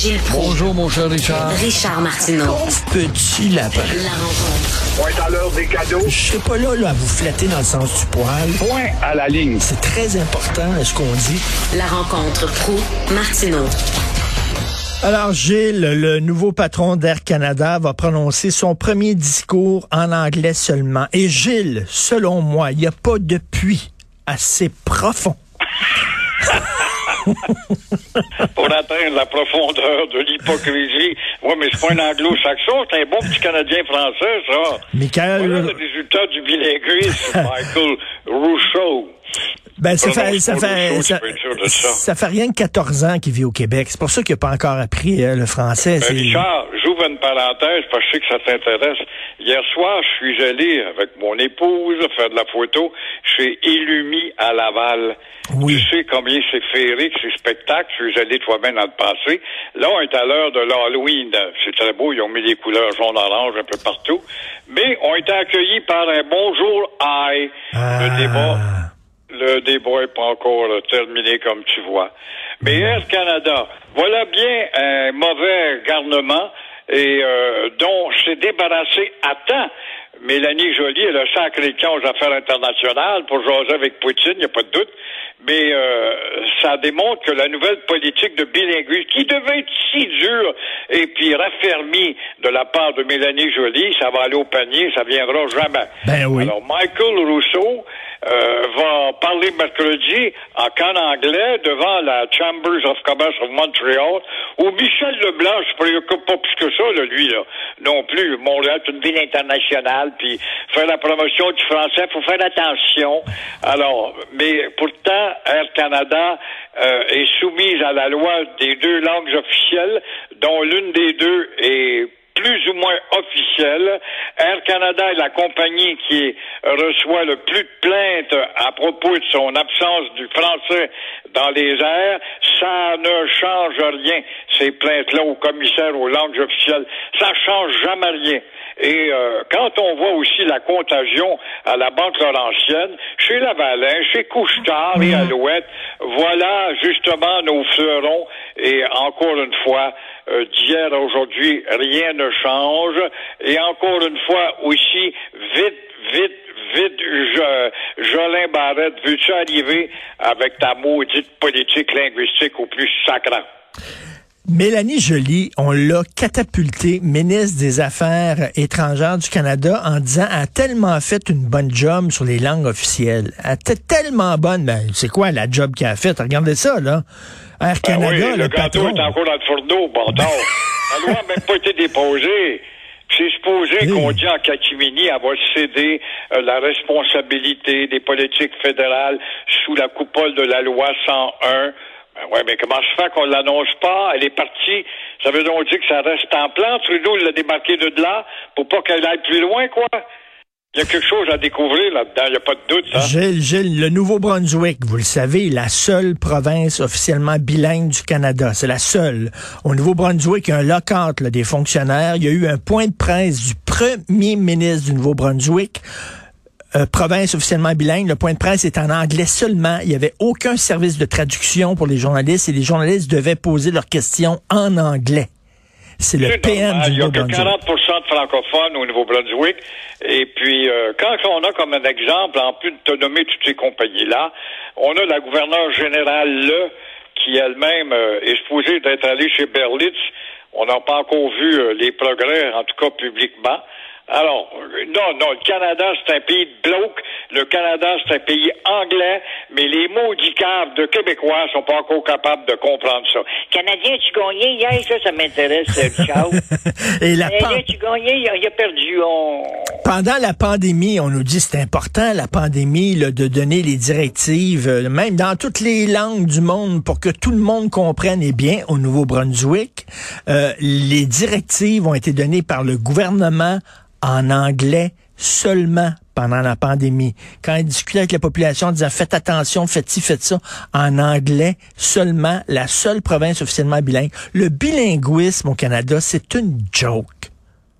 Gilles Proulx. Bonjour, mon cher Richard. Richard Martineau. Petit lapin. La rencontre. Point à l'heure des cadeaux. Je serai pas là, là à vous flatter dans le sens du poil. Point à la ligne. C'est très important ce qu'on dit. La rencontre Proulx-Martineau. Alors, Gilles, le nouveau patron d'Air Canada, va prononcer son premier discours en anglais seulement. Et Gilles, selon moi, il n'y a pas de puits assez profond pour atteindre la profondeur de l'hypocrisie. Oui, mais c'est pas un anglo-saxon, c'est un bon petit Canadien français, ça. Michael... Voilà le résultat du bilinguisme, Michael Rousseau. Ben, ça fait, ça, fait, ça, ça, fait rien que 14 ans qu'il vit au Québec. C'est pour ça qu'il n'a pas encore appris euh, le français. Ben, Richard, j'ouvre une parenthèse parce que je sais que ça t'intéresse. Hier soir, je suis allé avec mon épouse faire de la photo chez Illumi à Laval. Oui. Tu sais combien c'est féerique, ces spectacles. Je suis allé toi-même dans le passé. Là, on est à l'heure de l'Halloween. C'est très beau. Ils ont mis des couleurs jaune-orange un peu partout. Mais on été accueillis par un bonjour aïe. Ah. Le débat le débat n'est pas encore terminé, comme tu vois. Mais Air Canada, voilà bien un mauvais garnement et euh, dont s'est débarrassé à temps. Mélanie Joly, elle a sacré le aux affaires internationales pour jaser avec Poutine, il n'y a pas de doute. Mais euh, ça démontre que la nouvelle politique de bilinguisme, qui devait être si dure et puis raffermie de la part de Mélanie Joly, ça va aller au panier, ça viendra jamais. Ben oui. Alors, Michael Rousseau euh, va parler mercredi en can anglais devant la Chambers of Commerce of Montreal, où Michel Leblanc se préoccupe pas plus que ça, là, lui, là, non plus. Montréal, c'est une ville internationale, puis faire la promotion du français, faut faire attention. Alors, mais pourtant, Air Canada euh, est soumise à la loi des deux langues officielles, dont l'une des deux est plus ou moins officielle. Air Canada est la compagnie qui reçoit le plus de plaintes à propos de son absence du français dans les airs. Ça ne change rien, ces plaintes-là au commissaire aux langues officielles. Ça change jamais rien. Et euh, quand on voit aussi la contagion à la Banque Laurentienne, chez Lavalin, chez Couchetard et Alouette, voilà justement nos fleurons. Et encore une fois, euh, d'hier à aujourd'hui, rien ne change. Et encore une fois aussi, vite, vite, vite, je, Jolin Barrette, veux-tu arriver avec ta maudite politique linguistique au plus sacrant? Mélanie Joly, on l'a catapultée ministre des Affaires étrangères du Canada en disant elle a tellement fait une bonne job sur les langues officielles. Elle était tellement bonne. Ben, c'est quoi la job qu'elle a faite? Regardez ça, là. Air Ben Canada, oui, le, le gâteau patron. est encore dans le fourneau, bâtard. la loi n'a même pas été déposée. C'est supposé Oui. qu'on dit en catimini, va céder euh, la responsabilité des politiques fédérales sous la coupole de la loi 101. Ben ouais, mais comment se fait qu'on l'annonce pas? Elle est partie. Ça veut donc dire que ça reste en plan. Trudeau l'a débarqué de là pour pas qu'elle aille plus loin, quoi. Il y a quelque chose à découvrir là-dedans, il n'y a pas de doute, hein? Gilles, Gilles, le Nouveau-Brunswick, vous le savez, la seule province officiellement bilingue du Canada. C'est la seule. Au Nouveau-Brunswick, il y a un lock-out des fonctionnaires. Il y a eu un point de presse du premier ministre du Nouveau-Brunswick. Euh, province officiellement bilingue, le point de presse est en anglais seulement. Il n'y avait aucun service de traduction pour les journalistes et les journalistes devaient poser leurs questions en anglais. C'est le PM normal. du Il y a que Nouveau-Brunswick. 40 de francophones au Nouveau-Brunswick. Et puis, euh, quand on a comme un exemple, en plus de te nommer toutes ces compagnies-là, on a la gouverneure générale Le, qui elle-même euh, est supposée d'être allée chez Berlitz. On n'a pas encore vu euh, les progrès, en tout cas publiquement. Alors, non, non, le Canada, c'est un pays de bloc. Le Canada, c'est un pays anglais, mais les maudits caves de Québécois sont pas encore capables de comprendre ça. Canadien, tu gagnais hier, ça, ça m'intéresse, Charles. Et la pan- Canadien, tu gagnais, il a, il a perdu. On... Pendant la pandémie, on nous dit c'est important la pandémie là, de donner les directives, euh, même dans toutes les langues du monde, pour que tout le monde comprenne. Eh bien, au Nouveau-Brunswick, euh, les directives ont été données par le gouvernement en anglais seulement pendant la pandémie. Quand il discutait avec la population en disant faites attention, faites ci, faites ça, en anglais seulement, la seule province officiellement bilingue. Le bilinguisme au Canada, c'est une joke.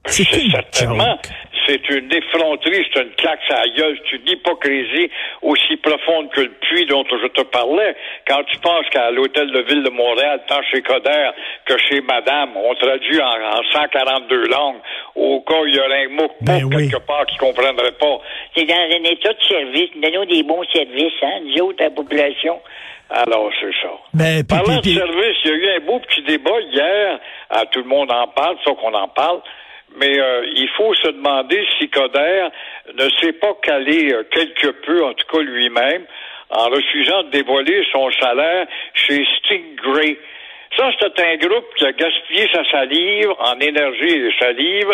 C'est certainement, joke. C'est une effronterie, c'est une claque à la gueule, c'est une hypocrisie aussi profonde que le puits dont je te parlais. Quand tu penses qu'à l'hôtel de ville de Montréal, tant chez Coder que chez Madame, on traduit en, en 142 langues, au cas où il y aurait un mot Ben oui. quelque part qui comprendrait pas. C'est dans un état de service. Donnons des bons services, hein, nous autres, à la population. Alors, c'est ça. Ben, puis- Parlant puis- de service, il y a eu un beau petit débat hier. Ah, tout le monde en parle, sauf qu'on en parle. Mais euh, il faut se demander si Coder ne s'est pas calé euh, quelque peu, en tout cas lui-même, en refusant de dévoiler son salaire chez Stingray. Ça, c'est un groupe qui a gaspillé sa salive en énergie et salive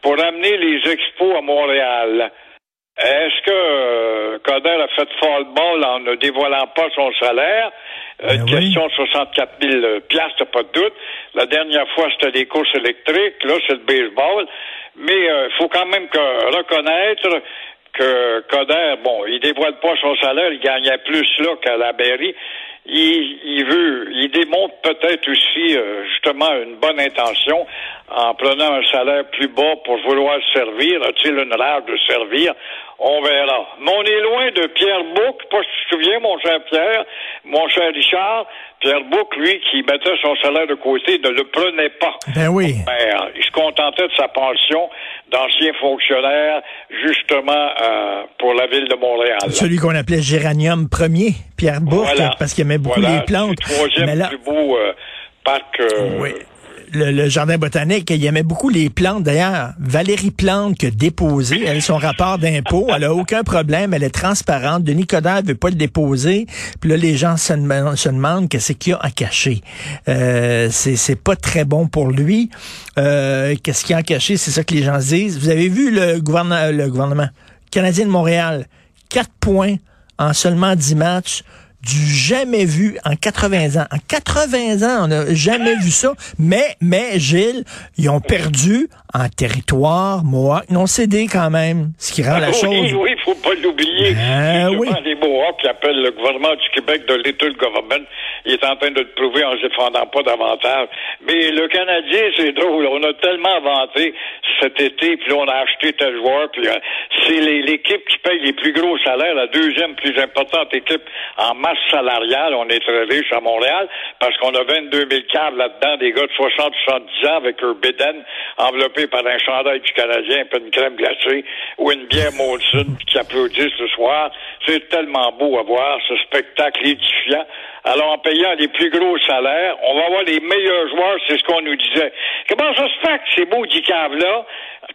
pour amener les expos à Montréal. Est-ce que euh, Coder a fait fall ball en ne dévoilant pas son salaire? Euh, Ben une oui. question de 64 000 piastres, pas de doute. La dernière fois, c'était les courses électriques. Là, c'est le baseball. Mais il faut quand même que, reconnaître que Coder, bon, il dévoile pas son salaire, il gagnait plus là qu'à la Berry. Il, il veut, il démontre peut-être aussi euh, justement une bonne intention en prenant un salaire plus bas pour vouloir servir. A-t-il une rage de servir? On verra. Mais on est loin de Pierre Bouc, pas si te souviens, mon cher Pierre, mon cher Richard. Pierre Bouc, lui, qui mettait son salaire de côté, ne le prenait pas. Ben oui. Ben, il se contentait de sa pension d'ancien fonctionnaire, justement, euh, pour la ville de Montréal. Celui qu'on appelait Géranium premier, Pierre Voilà. parce qu'il aimait beaucoup Voilà, les plantes. le troisième Mais là, plus beau euh, parc. euh, oui. Le, jardin botanique, il aimait beaucoup les plantes. D'ailleurs, Valérie Plante qui a déposé elle, son rapport d'impôt, elle a aucun problème, elle est transparente. Denis Coderre veut pas le déposer. Puis là, les gens se, demandent- qu'est-ce qu'il y a à cacher. Euh, c'est pas très bon pour lui. Euh, qu'est-ce qu'il y a à cacher? C'est ça que les gens se disent. Vous avez vu le gouvernement, le gouvernement canadien de Montréal, quatre points en seulement 10 matchs du jamais vu en 80 ans. En 80 ans, on n'a jamais vu ça. Mais, mais, Gilles, ils ont perdu en territoire Mohawk non cédé quand même, ce qui rend la oui, chose... oui, il faut pas l'oublier. Justement, oui. les Mohawks qui appellent le gouvernement du Québec de Little Government, il est en train de le prouver en se défendant pas davantage. Mais le Canadien, c'est drôle. On a tellement inventé cet été, puis on a acheté tel joueur, puis euh, c'est l'équipe qui paye les plus gros salaires, la deuxième plus importante équipe en masse salariale. On est très riche à Montréal parce qu'on a 22 000 câbles là-dedans, des gars de 60-70 ans avec leur bédaine enveloppés par un chandail du Canadien, puis une crème glacée ou une bière Molson qui applaudissent le soir. C'est tellement beau à voir, ce spectacle édifiant. Alors, en payant les plus gros salaires, on va avoir les meilleurs joueurs, c'est ce qu'on nous disait. Comment ça se fait que ces beaux là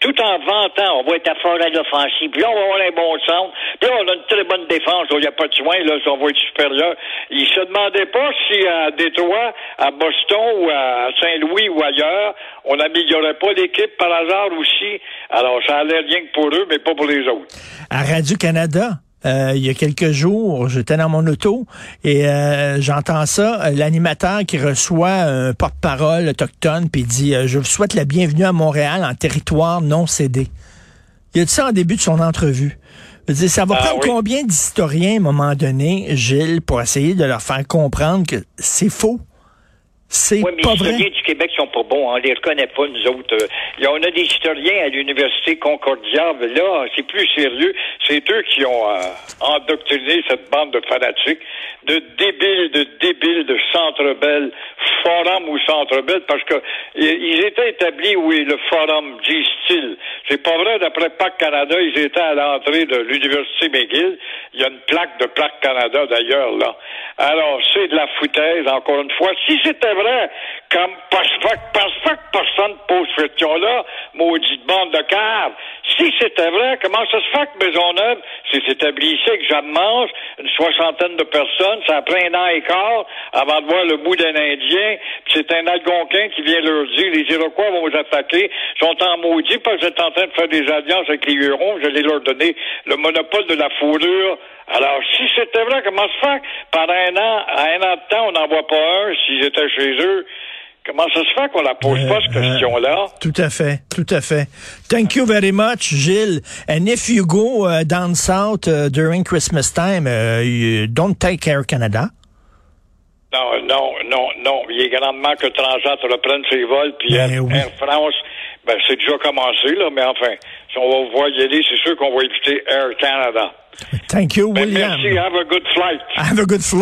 tout en vantant, on va être à fort à l'offensive, puis là, on va avoir un bon centre, puis là, on a une très bonne défense, il n'y a pas de soin, là, on va être supérieur. Ils se demandaient pas si à Détroit, à Boston ou à Saint-Louis ou ailleurs, on n'améliorait pas l'équipe par hasard aussi. Alors, ça allait rien que pour eux, mais pas pour les autres. À Radio-Canada, euh, il y a quelques jours, j'étais dans mon auto et euh, j'entends ça, l'animateur qui reçoit un porte-parole autochtone puis dit euh, Je vous souhaite la bienvenue à Montréal en territoire non cédé. Il a dit ça en début de son entrevue. Dire, ça va Ah prendre oui. combien d'historiens à un moment donné, Gilles, pour essayer de leur faire comprendre que c'est faux. C'est Oui, mais pas les vrai. historiens du Québec sont pas bons. On les reconnaît pas, nous autres. A- on a des historiens à l'Université Concordia. mais Là, c'est plus sérieux. C'est eux qui ont euh, endoctriné cette bande de fanatiques, de débiles, de débiles, de centre belle, forum ou centre belle, parce que ils étaient établis, oui, le forum, disent-ils. C'est pas vrai, d'après PAC Canada, ils étaient à l'entrée de l'Université McGill. Il y a une plaque de PAC Canada, d'ailleurs, là. Alors, c'est de la foutaise, encore une fois. Si c'était vrai, comme, pense pas que personne pose cette question-là, maudite bande de caves. Si c'était vrai, comment ça se fait que Maisonneuve s'est établi ici avec Jeanne Mange, une soixantaine de personnes, ça pris un an et quart avant de voir le bout d'un Indien, puis c'est un Algonquin qui vient leur dire, les Iroquois vont vous attaquer, ils sont en maudit parce que vous êtes en train de faire des alliances avec les Hurons, vous allez leur donner le monopole de la fourrure. Alors, si c'était vrai, comment se fait? Que pendant un an, à un an de temps, on n'en voit pas un s'ils étaient chez eux? Comment ça se fait qu'on la pose pas, cette Euh, euh, question-là? Tout à fait, tout à fait. Thank you very much, Gilles. And if you go uh, down south uh, during Christmas time, uh, you don't take Air Canada? Non, non, est grandement que Transat reprenne ses vols, puis Ben Air, oui. Air France, ben, c'est déjà commencé, là, mais enfin, Si on va voir y aller, c'est sûr qu'on va éviter Air Canada. Thank you, Ben, William. merci, have a good flight. Have a good flight.